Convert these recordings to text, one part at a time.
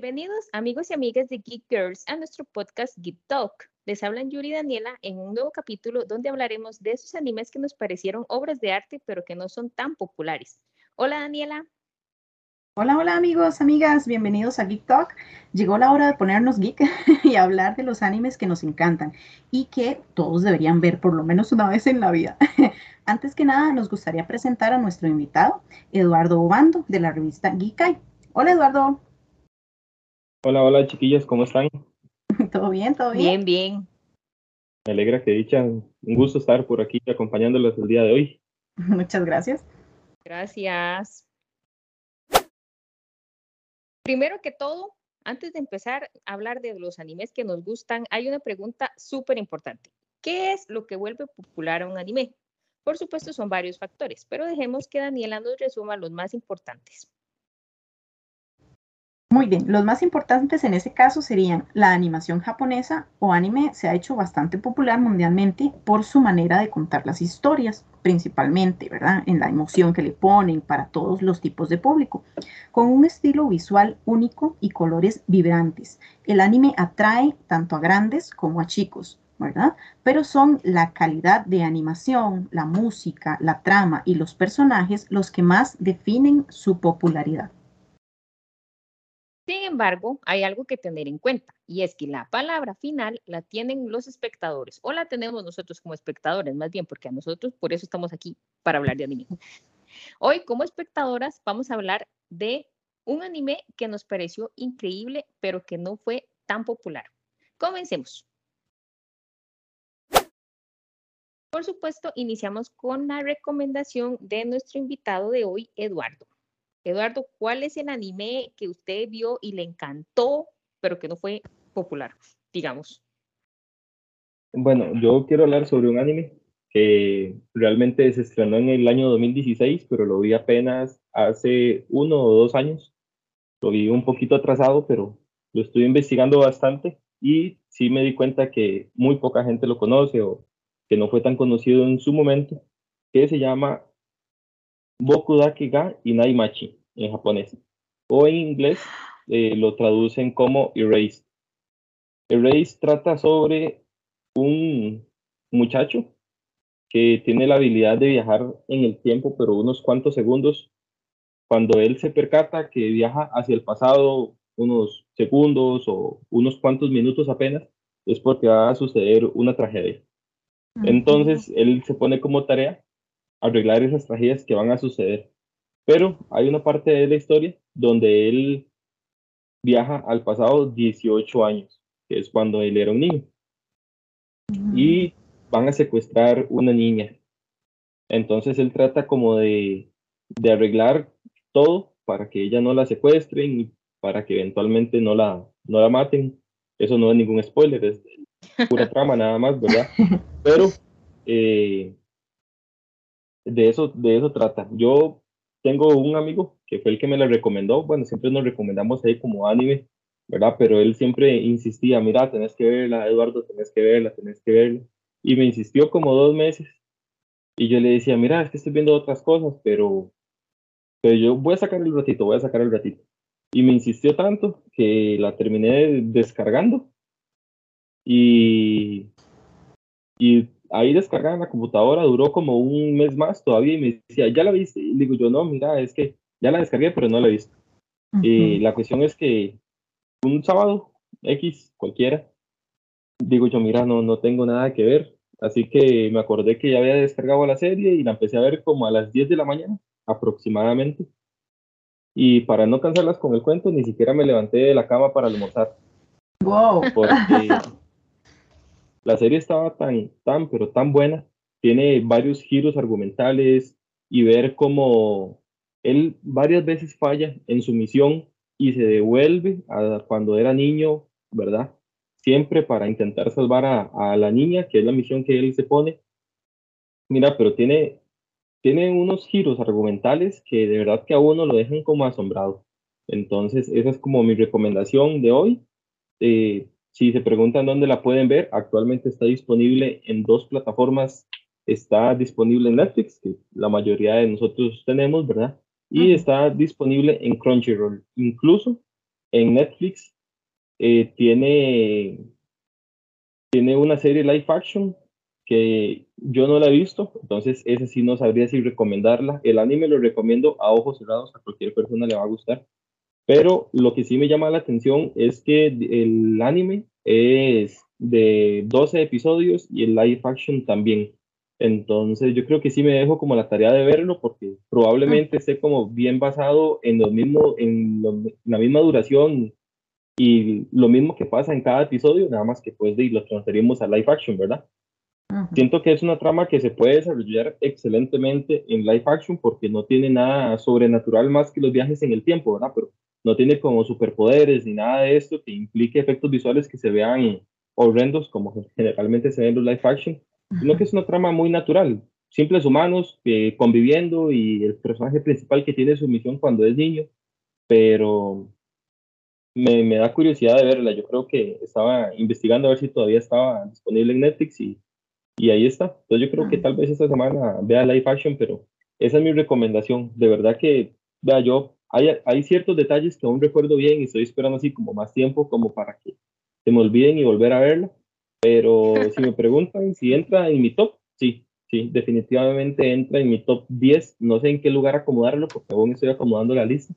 Bienvenidos amigos y amigas de Geek Girls a nuestro podcast Geek Talk. Les hablan Yuri y Daniela en un nuevo capítulo donde hablaremos de esos animes que nos parecieron obras de arte pero que no son tan populares. Hola Daniela. Hola, hola amigos, amigas, bienvenidos a Geek Talk. Llegó la hora de ponernos geek y hablar de los animes que nos encantan y que todos deberían ver por lo menos una vez en la vida. Antes que nada, nos gustaría presentar a nuestro invitado, Eduardo Obando, de la revista Geekai. Hola, Eduardo. Hola, hola, chiquillas, ¿cómo están? ¿Todo bien? ¿Todo bien? Bien, bien. Me alegra que dicha. Un gusto estar por aquí acompañándolos el día de hoy. Muchas gracias. Gracias. Primero que todo, antes de empezar a hablar de los animes que nos gustan, hay una pregunta súper importante. ¿Qué es lo que vuelve popular a un anime? Por supuesto, son varios factores, pero dejemos que Daniela nos resuma los más importantes. Muy bien, los más importantes en ese caso serían la animación japonesa o anime se ha hecho bastante popular mundialmente por su manera de contar las historias, principalmente, ¿verdad? En la emoción que le ponen para todos los tipos de público, con un estilo visual único y colores vibrantes. El anime atrae tanto a grandes como a chicos, ¿verdad? Pero son la calidad de animación, la música, la trama y los personajes los que más definen su popularidad. Sin embargo, hay algo que tener en cuenta y es que la palabra final la tienen los espectadores o la tenemos nosotros como espectadores, más bien porque a nosotros por eso estamos aquí para hablar de anime. Hoy como espectadoras vamos a hablar de un anime que nos pareció increíble pero que no fue tan popular. Comencemos. Por supuesto, iniciamos con la recomendación de nuestro invitado de hoy, Eduardo. Eduardo, ¿cuál es el anime que usted vio y le encantó, pero que no fue popular, digamos? Bueno, yo quiero hablar sobre un anime que realmente se estrenó en el año 2016, pero lo vi apenas hace uno o dos años. Lo vi un poquito atrasado, pero lo estoy investigando bastante y sí me di cuenta que muy poca gente lo conoce o que no fue tan conocido en su momento, que se llama Boku Dake ga Inaimachi en japonés. O en inglés eh, lo traducen como Erase. Erase trata sobre un muchacho que tiene la habilidad de viajar en el tiempo, pero unos cuantos segundos. Cuando él se percata que viaja hacia el pasado unos segundos o unos cuantos minutos apenas, es porque va a suceder una tragedia. Entonces, él se pone como tarea arreglar esas tragedias que van a suceder. Pero hay una parte de la historia donde él viaja al pasado 18 años, que es cuando él era un niño. Y van a secuestrar una niña. Entonces él trata como de, de arreglar todo para que ella no la secuestren y para que eventualmente no la, no la maten. Eso no es ningún spoiler, es pura trama nada más, ¿verdad? Pero eh, de eso, de eso trata. Yo tengo un amigo que fue el que me la recomendó. Bueno, siempre nos recomendamos ahí como anime, ¿verdad? Pero él siempre insistía, mira, tenés que verla, Eduardo, tenés que verla, tenés que verla. Y me insistió como dos meses. Y yo le decía, mira, es que estoy viendo otras cosas, pero, pero yo voy a sacar el ratito, voy a sacar el ratito. Y me insistió tanto que la terminé descargando. Y, y ahí descargada en la computadora, duró como un mes más todavía y me decía, ¿ya la viste? Y digo yo, no, mira, es que ya la descargué, pero no la he visto. Y la cuestión es que un sábado, X, cualquiera, digo yo, mira, no, no tengo nada que ver. Así que me acordé que ya había descargado la serie y la empecé a ver como a las 10 de la mañana, aproximadamente. Y para no cansarlas con el cuento, ni siquiera me levanté de la cama para almorzar. Wow. Porque la serie estaba tan, tan, pero tan buena. Tiene varios giros argumentales y ver cómo él varias veces falla en su misión y se devuelve a cuando era niño, ¿verdad? Siempre para intentar salvar a, a la niña, que es la misión que él se pone. Mira, pero tiene, tiene unos giros argumentales que de verdad que a uno lo dejan como asombrado. Entonces, esa es como mi recomendación de hoy. Eh, si se preguntan dónde la pueden ver, actualmente está disponible en dos plataformas. Está disponible en Netflix, que la mayoría de nosotros tenemos, ¿verdad? Y está disponible en Crunchyroll. Incluso en Netflix eh, tiene, tiene una serie live action que yo no la he visto, entonces esa sí no sabría si recomendarla. El anime lo recomiendo a ojos cerrados, a cualquier persona le va a gustar. Pero lo que sí me llama la atención es que el anime es de 12 episodios y el live action también. Entonces yo creo que sí me dejo como la tarea de verlo porque probablemente esté como bien basado en lo mismo, en la misma duración y lo mismo que pasa en cada episodio, nada más que pues de, lo transferimos a live action, ¿verdad? Siento que es una trama que se puede desarrollar excelentemente en live action porque no tiene nada sobrenatural más que los viajes en el tiempo, ¿verdad? Pero no tiene como superpoderes ni nada de esto que implique efectos visuales que se vean horrendos como generalmente se ven en los live action sino que es una trama muy natural. Simples humanos eh, conviviendo y el personaje principal que tiene su misión cuando es niño, pero me, me, da curiosidad de verla. Yo creo que estaba investigando a ver si todavía estaba disponible en Netflix y, y ahí está. Entonces yo creo que tal vez esta semana vea live action, pero esa es mi recomendación. De verdad que, vea, yo, hay, hay ciertos detalles que aún recuerdo bien y estoy esperando así como más tiempo como para que se me olviden y volver a verla pero si me preguntan si entra en mi top, sí, sí, definitivamente entra en mi top 10. No sé en qué lugar acomodarlo porque aún estoy acomodando la lista,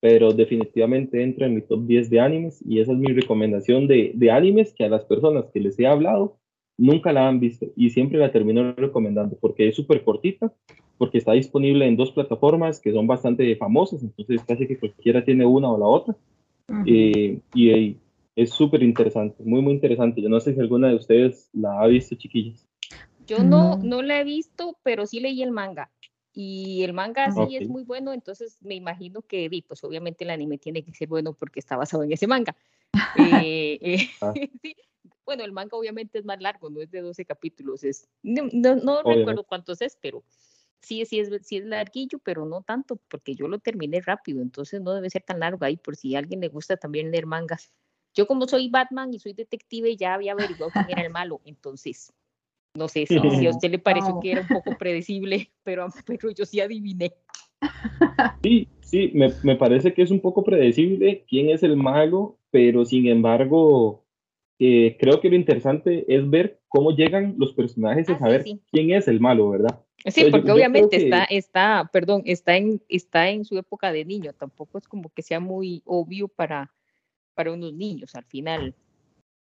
pero definitivamente entra en mi top 10 de animes y esa es mi recomendación de, de animes que a las personas que les he hablado nunca la han visto y siempre la termino recomendando porque es súper cortita, porque está disponible en dos plataformas que son bastante famosas, entonces casi que cualquiera tiene una o la otra. Eh, y, es súper interesante, muy, muy interesante. Yo no sé si alguna de ustedes la ha visto, chiquillos. Yo no, no la he visto, pero sí leí el manga. Y el manga sí es muy bueno, entonces me imagino que, pues obviamente el anime tiene que ser bueno porque está basado en ese manga. Eh, eh, ah. Bueno, el manga obviamente es más largo, no es de 12 capítulos, es, no, no, recuerdo cuántos es, pero sí, sí es, sí es larguillo, pero no tanto, porque yo lo terminé rápido, entonces no debe ser tan largo ahí, por si a alguien le gusta también leer mangas. Yo como soy Batman y soy detective, ya había averiguado quién era el malo, entonces no sé si, a usted le pareció que era un poco predecible, pero, pero yo sí adiviné. Sí, sí, me, me, parece que es un poco predecible quién es el malo, pero sin embargo, eh, creo que lo interesante es ver cómo llegan los personajes a ah, saber quién es el malo, ¿verdad? Sí, porque obviamente está, está, perdón, está en, está en su época de niño, tampoco es como que sea muy obvio para, para unos niños al final.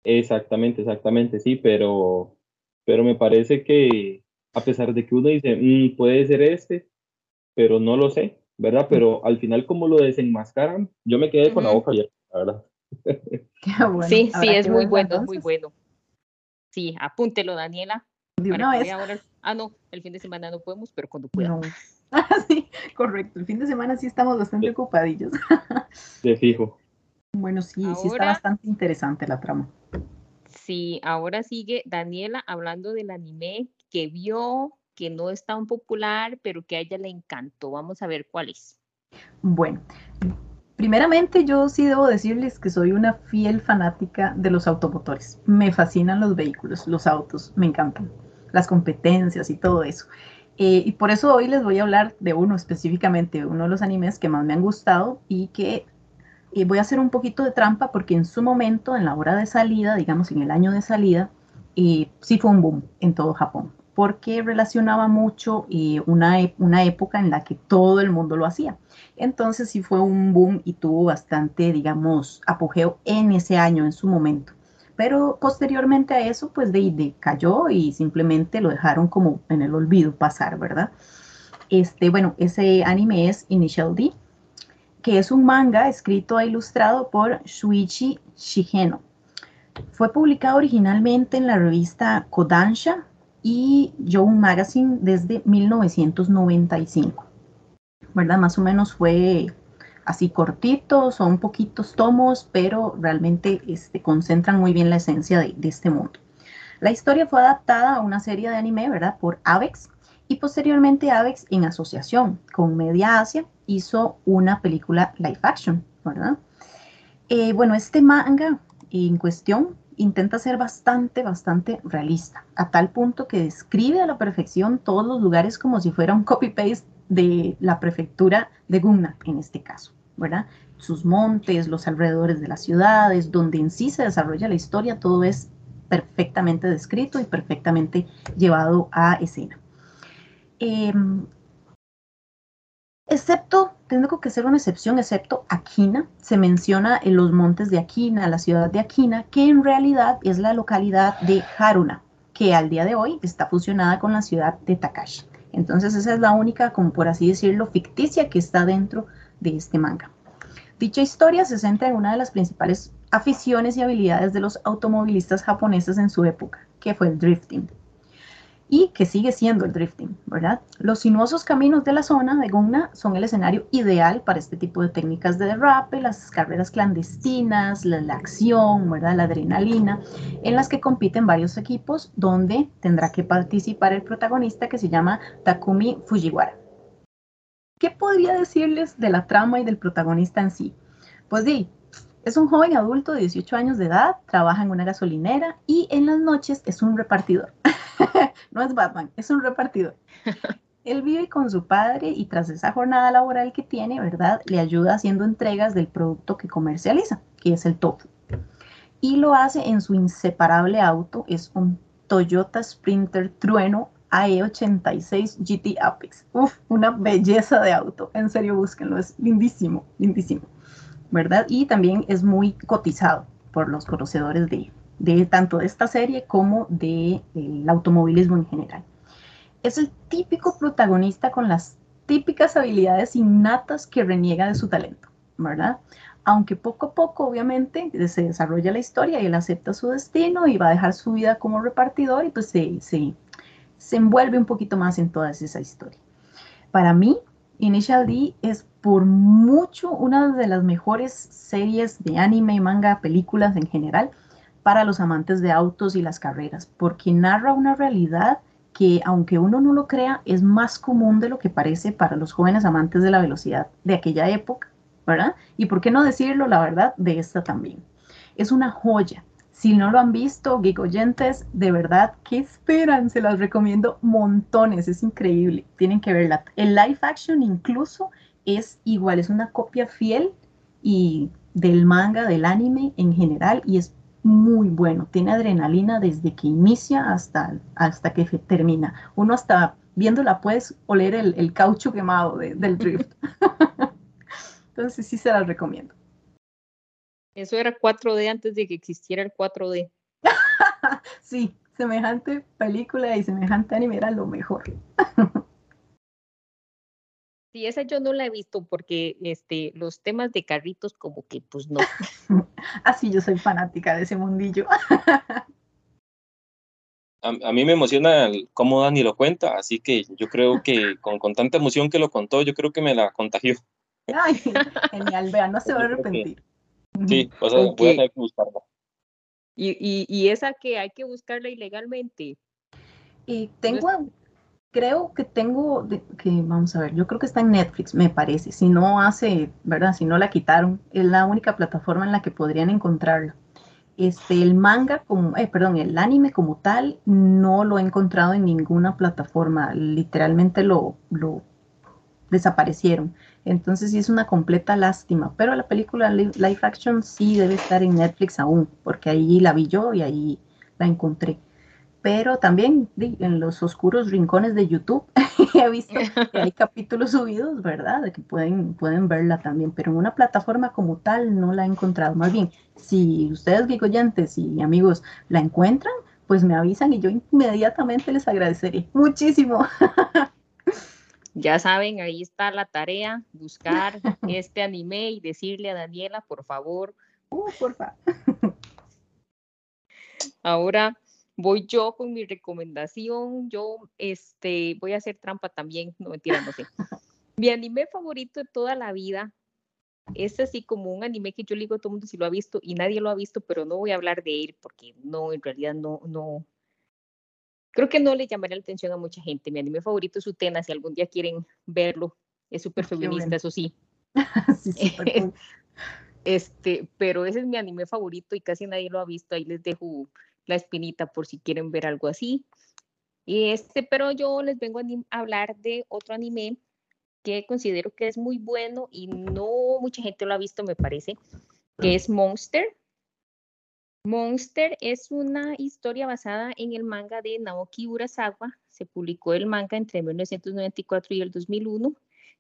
Exactamente, exactamente, sí, pero, pero me parece que a pesar de que uno dice, mm, puede ser este, pero no lo sé, ¿verdad? Pero al final como lo desenmascaran, yo me quedé con la boca abierta, la verdad. sí, sí, es muy bueno, muy bueno. Sí, apúntelo, Daniela. De una vez. ah, no, el fin de semana no podemos, pero cuando podamos. Ah, sí, correcto. El fin de semana sí estamos bastante ocupadillos. De fijo. Bueno, sí, sí está bastante interesante la trama. Sí, ahora sigue Daniela hablando del anime que vio, que no es tan popular, pero que a ella le encantó. Vamos a ver cuál es. Bueno, primeramente yo sí debo decirles que soy una fiel fanática de los automotores. Me fascinan los vehículos, los autos, me encantan, las competencias y todo eso. Eh, y por eso hoy les voy a hablar de uno específicamente, uno de los animes que más me han gustado y que y voy a hacer un poquito de trampa porque en su momento, en la hora de salida, digamos en el año de salida, eh, sí fue un boom en todo Japón, porque relacionaba mucho eh, una, una época en la que todo el mundo lo hacía. Entonces sí fue un boom y tuvo bastante, digamos, apogeo en ese año, en su momento. Pero posteriormente a eso, pues de, de cayó y simplemente lo dejaron como en el olvido pasar, ¿verdad? Este, bueno, ese anime es Initial D que es un manga escrito e ilustrado por Shuichi Shigeno. Fue publicado originalmente en la revista Kodansha y Young Magazine desde 1995. ¿Verdad? Más o menos fue así cortito, son poquitos tomos, pero realmente este, concentran muy bien la esencia de, de este mundo. La historia fue adaptada a una serie de anime, ¿verdad? Por Avex, y posteriormente Avex en asociación con Media Asia hizo una película live action, ¿verdad? Eh, bueno, este manga en cuestión intenta ser bastante, bastante realista, a tal punto que describe a la perfección todos los lugares como si fuera un copy-paste de la prefectura de Gunma, en este caso, ¿verdad? sus montes, los alrededores de las ciudades, donde en sí se desarrolla la historia, todo es perfectamente descrito y perfectamente llevado a escena. Em, excepto, tengo que ser una excepción, excepto Aquina, se menciona en los montes de Aquina, la ciudad de Aquina, que en realidad es la localidad de Haruna, que al día de hoy está fusionada con la ciudad de Takashi. Entonces esa es la única, como por así decirlo, ficticia que está dentro de este manga. Dicha historia se centra en una de las principales aficiones y habilidades de los automovilistas japoneses en su época, que fue el drifting y que sigue siendo el drifting, ¿verdad? Los sinuosos caminos de la zona de Gunma son el escenario ideal para este tipo de técnicas de derrape, las carreras clandestinas, la, acción, ¿verdad? La adrenalina, en las que compiten varios equipos donde tendrá que participar el protagonista que se llama Takumi Fujiwara. ¿Qué podría decirles de la trama y del protagonista en sí? Pues sí, es un joven adulto de 18 años de edad, trabaja en una gasolinera y en las noches es un repartidor. no es Batman, es un repartidor. Él vive con su padre y tras esa jornada laboral que tiene, ¿verdad? Le ayuda haciendo entregas del producto que comercializa, que es el tofu. Y lo hace en su inseparable auto, es un Toyota Sprinter Trueno AE86 GT Apex. Uf, una belleza de auto. En serio, búsquenlo, es lindísimo, lindísimo. ¿Verdad? Y también es muy cotizado por los conocedores de, de tanto de esta serie como del de, automovilismo en general. Es el típico protagonista con las típicas habilidades innatas que reniega de su talento, ¿verdad? Aunque poco a poco, obviamente, se desarrolla la historia y él acepta su destino y va a dejar su vida como repartidor y pues se, se, envuelve un poquito más en toda esa historia. Para mí, Initial D es por mucho una de las mejores series de anime, manga, películas en general para los amantes de autos y las carreras, porque narra una realidad que, aunque uno no lo crea, es más común de lo que parece para los jóvenes amantes de la velocidad de aquella época, ¿verdad? Y por qué no decirlo, la verdad, de esta también. Es una joya. Si no lo han visto, geek oyentes, de verdad, ¿qué esperan? Se las recomiendo montones, es increíble. Tienen que verla. El live action incluso es igual, es una copia fiel y del manga, del anime en general, y es muy bueno, tiene adrenalina desde que inicia hasta, hasta que termina. Uno hasta viéndola puedes oler el, caucho quemado del drift. Entonces sí se la recomiendo. Eso era 4D antes de que existiera el 4D. sí, semejante película y semejante anime era lo mejor. Sí, esa yo no la he visto porque este, los temas de carritos como que pues no. Así yo soy fanática de ese mundillo. A, mí me emociona cómo Dani lo cuenta, así que yo creo que con, con, tanta emoción que lo contó, yo creo que me la contagió. Ay, genial, vean, no se va a arrepentir. Sí, o sea, voy a tener que buscarla. ¿Y, y, y esa que hay que buscarla ilegalmente? Y tengo, creo que tengo, que vamos a ver, yo creo que está en Netflix, me parece. Si no hace, ¿verdad? Si no la quitaron, es la única plataforma en la que podrían encontrarla. Este, el manga, como, eh, perdón, el anime como tal, no lo he encontrado en ninguna plataforma. Literalmente lo, lo desaparecieron. Entonces sí es una completa lástima. Pero la película live action sí debe estar en Netflix aún, porque ahí la vi yo y ahí la encontré pero también en los oscuros rincones de YouTube he visto que hay capítulos subidos, ¿verdad? De que pueden, pueden verla también, pero en una plataforma como tal no la he encontrado. Más bien, si ustedes, gigoyantes y amigos, la encuentran, pues me avisan y yo inmediatamente les agradeceré muchísimo. Ya saben, ahí está la tarea, buscar este anime y decirle a Daniela, por favor. Uh, por favor. Ahora voy yo con mi recomendación. Yo este, voy a hacer trampa también, no mentira, no sé. Mi anime favorito de toda la vida es así como un anime que yo le digo a todo el mundo si lo ha visto y nadie lo ha visto, pero no voy a hablar de él porque no, en realidad no, no. Creo que no le llamaría la atención a mucha gente. Mi anime favorito es Utena, si algún día quieren verlo. Es súper feminista, eso sí. sí este, pero ese es mi anime favorito y casi nadie lo ha visto. Ahí les dejo la espinita por si quieren ver algo así. Este, pero yo les vengo a hablar de otro anime que considero que es muy bueno y no mucha gente lo ha visto, me parece, que es Monster. Monster es una historia basada en el manga de Naoki Urasawa. Se publicó el manga entre 1994 y el 2001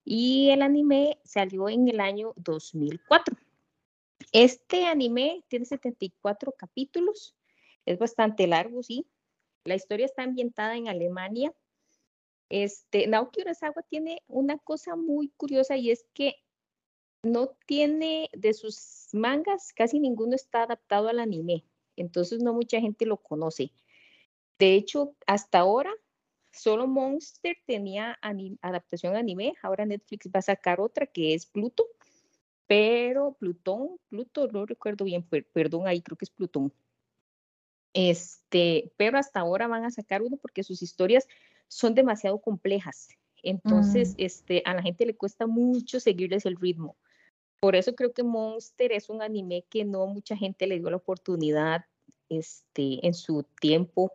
y el anime salió en el año 2004. Este anime tiene 74 capítulos, es bastante largo, sí. La historia está ambientada en Alemania. Este, Naoki Urasawa tiene una cosa muy curiosa y es que no tiene de sus mangas, casi ninguno está adaptado al anime, entonces no mucha gente lo conoce. De hecho, hasta ahora solo Monster tenía adaptación anime, ahora Netflix va a sacar otra que es Pluto, pero Plutón, Pluto, no recuerdo bien, perdón, ahí creo que es Plutón. Este, pero hasta ahora van a sacar uno porque sus historias son demasiado complejas. Entonces, mm. este, a la gente le cuesta mucho seguirles el ritmo. Por eso creo que Monster es un anime que no mucha gente le dio la oportunidad este, en su tiempo.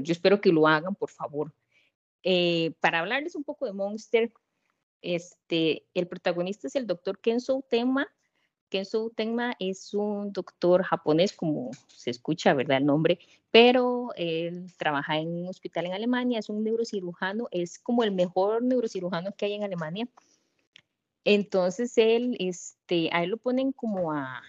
Yo espero que lo hagan, por favor. Eh, para hablarles un poco de Monster, este, el protagonista es el doctor Kenzo Tenma. Kenzo Tenma es un doctor japonés, como se escucha, ¿verdad? El nombre, pero él trabaja en un hospital en Alemania, es un neurocirujano, es como el mejor neurocirujano que hay en Alemania entonces él, este, a él lo ponen como a,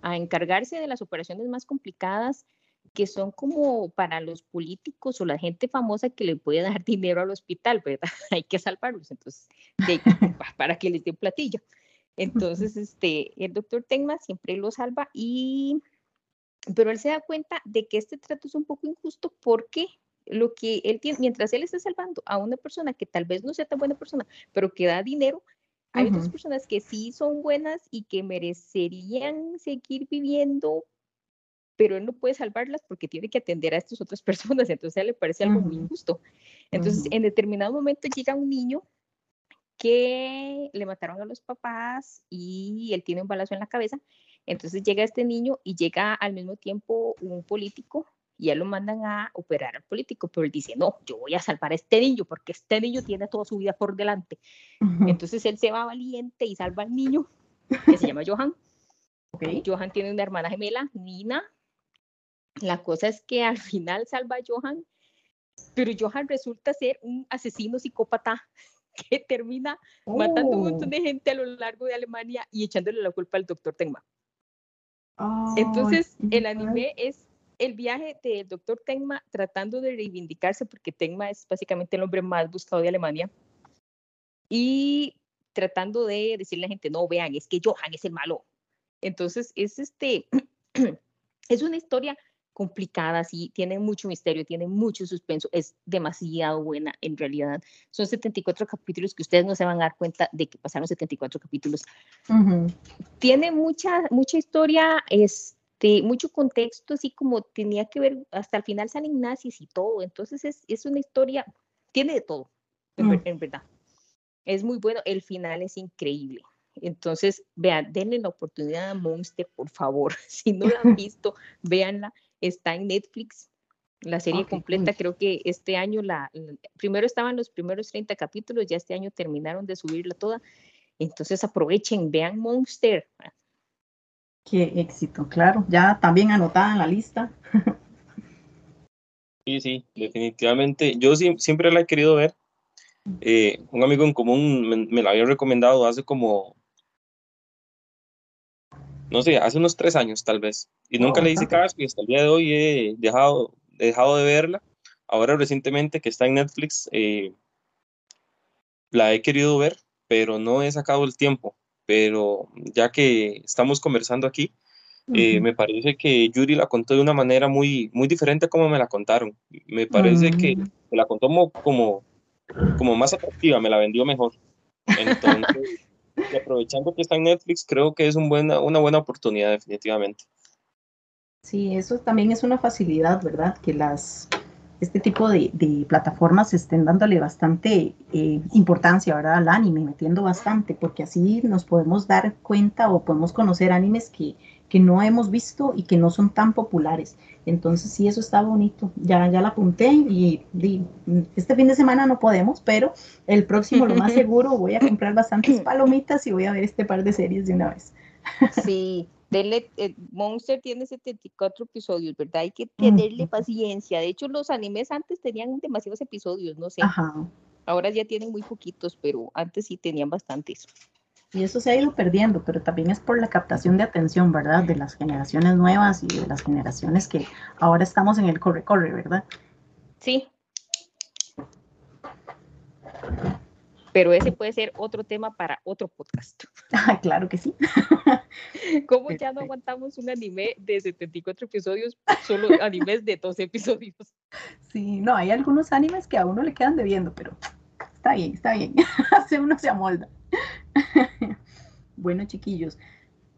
a encargarse de las operaciones más complicadas que son como para los políticos o la gente famosa que le puede dar dinero al hospital, ¿verdad? Hay que salvarlos, entonces, para que les dé platillo. Entonces, este, el doctor Tenma siempre lo salva y, pero él se da cuenta de que este trato es un poco injusto porque lo que él tiene, mientras él está salvando a una persona que tal vez no sea tan buena persona, pero que da dinero, hay otras personas que sí son buenas y que merecerían seguir viviendo, pero él no puede salvarlas porque tiene que atender a estas otras personas, entonces a él le parece algo muy injusto. Entonces, en determinado momento llega un niño que le mataron a los papás y él tiene un balazo en la cabeza. Entonces llega este niño y llega al mismo tiempo un político y ya lo mandan a operar al político, pero él dice, no, yo voy a salvar a este niño porque este niño tiene toda su vida por delante. Entonces él se va valiente y salva al niño, que se llama Johan. Johan tiene una hermana gemela, Nina. La cosa es que al final salva a Johan, pero Johan resulta ser un asesino psicópata que termina matando a un montón de oh. gente a lo largo de Alemania y echándole la culpa al doctor Tenma. Entonces, el anime es el viaje del doctor Tenma tratando de reivindicarse, porque Tenma es básicamente el hombre más buscado de Alemania, y tratando de decirle a la gente, no, vean, es que Johan es el malo. Entonces, es, este, es una historia complicada, sí, tiene mucho misterio, tiene mucho suspenso, es demasiado buena en realidad. Son 74 capítulos que ustedes no se van a dar cuenta de que pasaron 74 capítulos. Tiene mucha, mucha historia, es este, mucho contexto, así como tenía que ver, hasta el final salen nazis y todo, entonces es, es una historia, tiene de todo, en, mm. verdad. Es muy bueno, el final es increíble. Entonces, vean, denle la oportunidad a Monster, por favor. Si no la han visto, véanla. Está en Netflix, la serie completa. Creo que este año, la, primero estaban los primeros 30 capítulos, ya este año terminaron de subirla toda. Entonces, aprovechen, vean Monster. Qué éxito, claro. Ya también anotada en la lista. Sí, sí, definitivamente. Yo siempre la he querido ver. Eh, un amigo en común me, la había recomendado hace como, no sé, hace unos tres años tal vez. Y nunca le hice caso y hasta el día de hoy he dejado, dejado de verla. Ahora recientemente que está en Netflix, eh, la he querido ver, pero no he sacado el tiempo pero ya que estamos conversando aquí, eh, me parece que Yuri la contó de una manera muy, muy diferente a como me la contaron. Me parece que me la contó como, como, más atractiva, me la vendió mejor. Entonces, aprovechando que está en Netflix, creo que es un buena, una buena oportunidad definitivamente. Sí, eso también es una facilidad, ¿verdad? Que las este tipo de, plataformas estén dándole bastante eh, importancia ¿verdad? al anime, metiendo bastante, porque así nos podemos dar cuenta o podemos conocer animes que, que no hemos visto y que no son tan populares. Entonces sí, eso está bonito. Ya, ya la apunté y, este fin de semana no podemos, pero el próximo lo más seguro voy a comprar bastantes palomitas y voy a ver este par de series de una vez. Sí, Dele, eh, Monster tiene 74 episodios, ¿verdad? Hay que tenerle paciencia. De hecho, los animes antes tenían demasiados episodios, no sé. Ahora ya tienen muy poquitos, pero antes sí tenían bastantes. Y eso se ha ido perdiendo, pero también es por la captación de atención, ¿verdad? De las generaciones nuevas y de las generaciones que ahora estamos en el corre-corre, ¿verdad? Sí. Pero ese puede ser otro tema para otro podcast. Ah, claro que sí. ¿Cómo ya no aguantamos un anime de 74 episodios, solo animes de 12 episodios? Sí, no, hay algunos animes que a uno le quedan debiendo, pero está bien, está bien. Hace uno se amolda. bueno, chiquillos,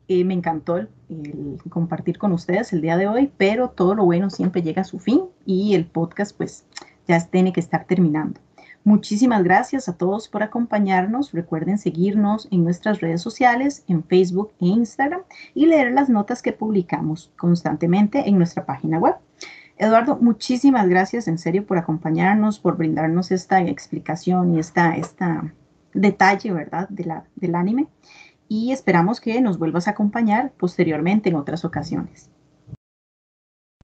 eh, me encantó el, compartir con ustedes el día de hoy, pero todo lo bueno siempre llega a su fin y el podcast pues ya tiene que estar terminando. Muchísimas gracias a todos por acompañarnos. Recuerden seguirnos en nuestras redes sociales, en Facebook e Instagram y leer las notas que publicamos constantemente en nuestra página web. Eduardo, muchísimas gracias en serio por acompañarnos, por brindarnos esta explicación y esta, esta detalle, ¿verdad?, de la, del anime. Y esperamos que nos vuelvas a acompañar posteriormente en otras ocasiones.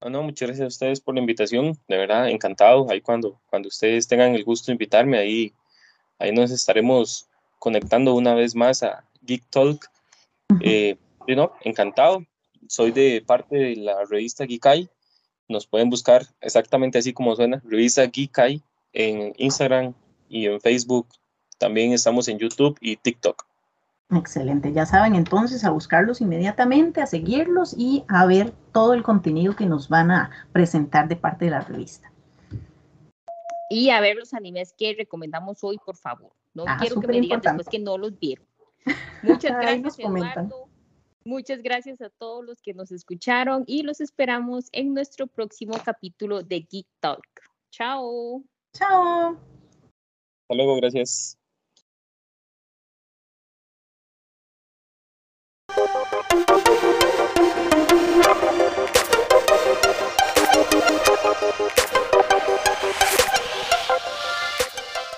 No, muchas gracias a ustedes por la invitación, de verdad, encantado. Ahí cuando, cuando ustedes tengan el gusto de invitarme, ahí, ahí nos estaremos conectando una vez más a Geek Talk. Eh, encantado. Soy de parte de la revista Geekai. Nos pueden buscar exactamente así como suena, revista Geekai en Instagram y en Facebook. También estamos en YouTube y TikTok. Excelente, ya saben entonces a buscarlos inmediatamente, a seguirlos y a ver todo el contenido que nos van a presentar de parte de la revista. Y a ver los animes que recomendamos hoy, por favor. No ah, quiero que me digan después que no los vieron. Muchas gracias, Eduardo. Muchas gracias a todos los que nos escucharon y los esperamos en nuestro próximo capítulo de Geek Talk. Chao. Chao. Hasta luego, gracias. We'll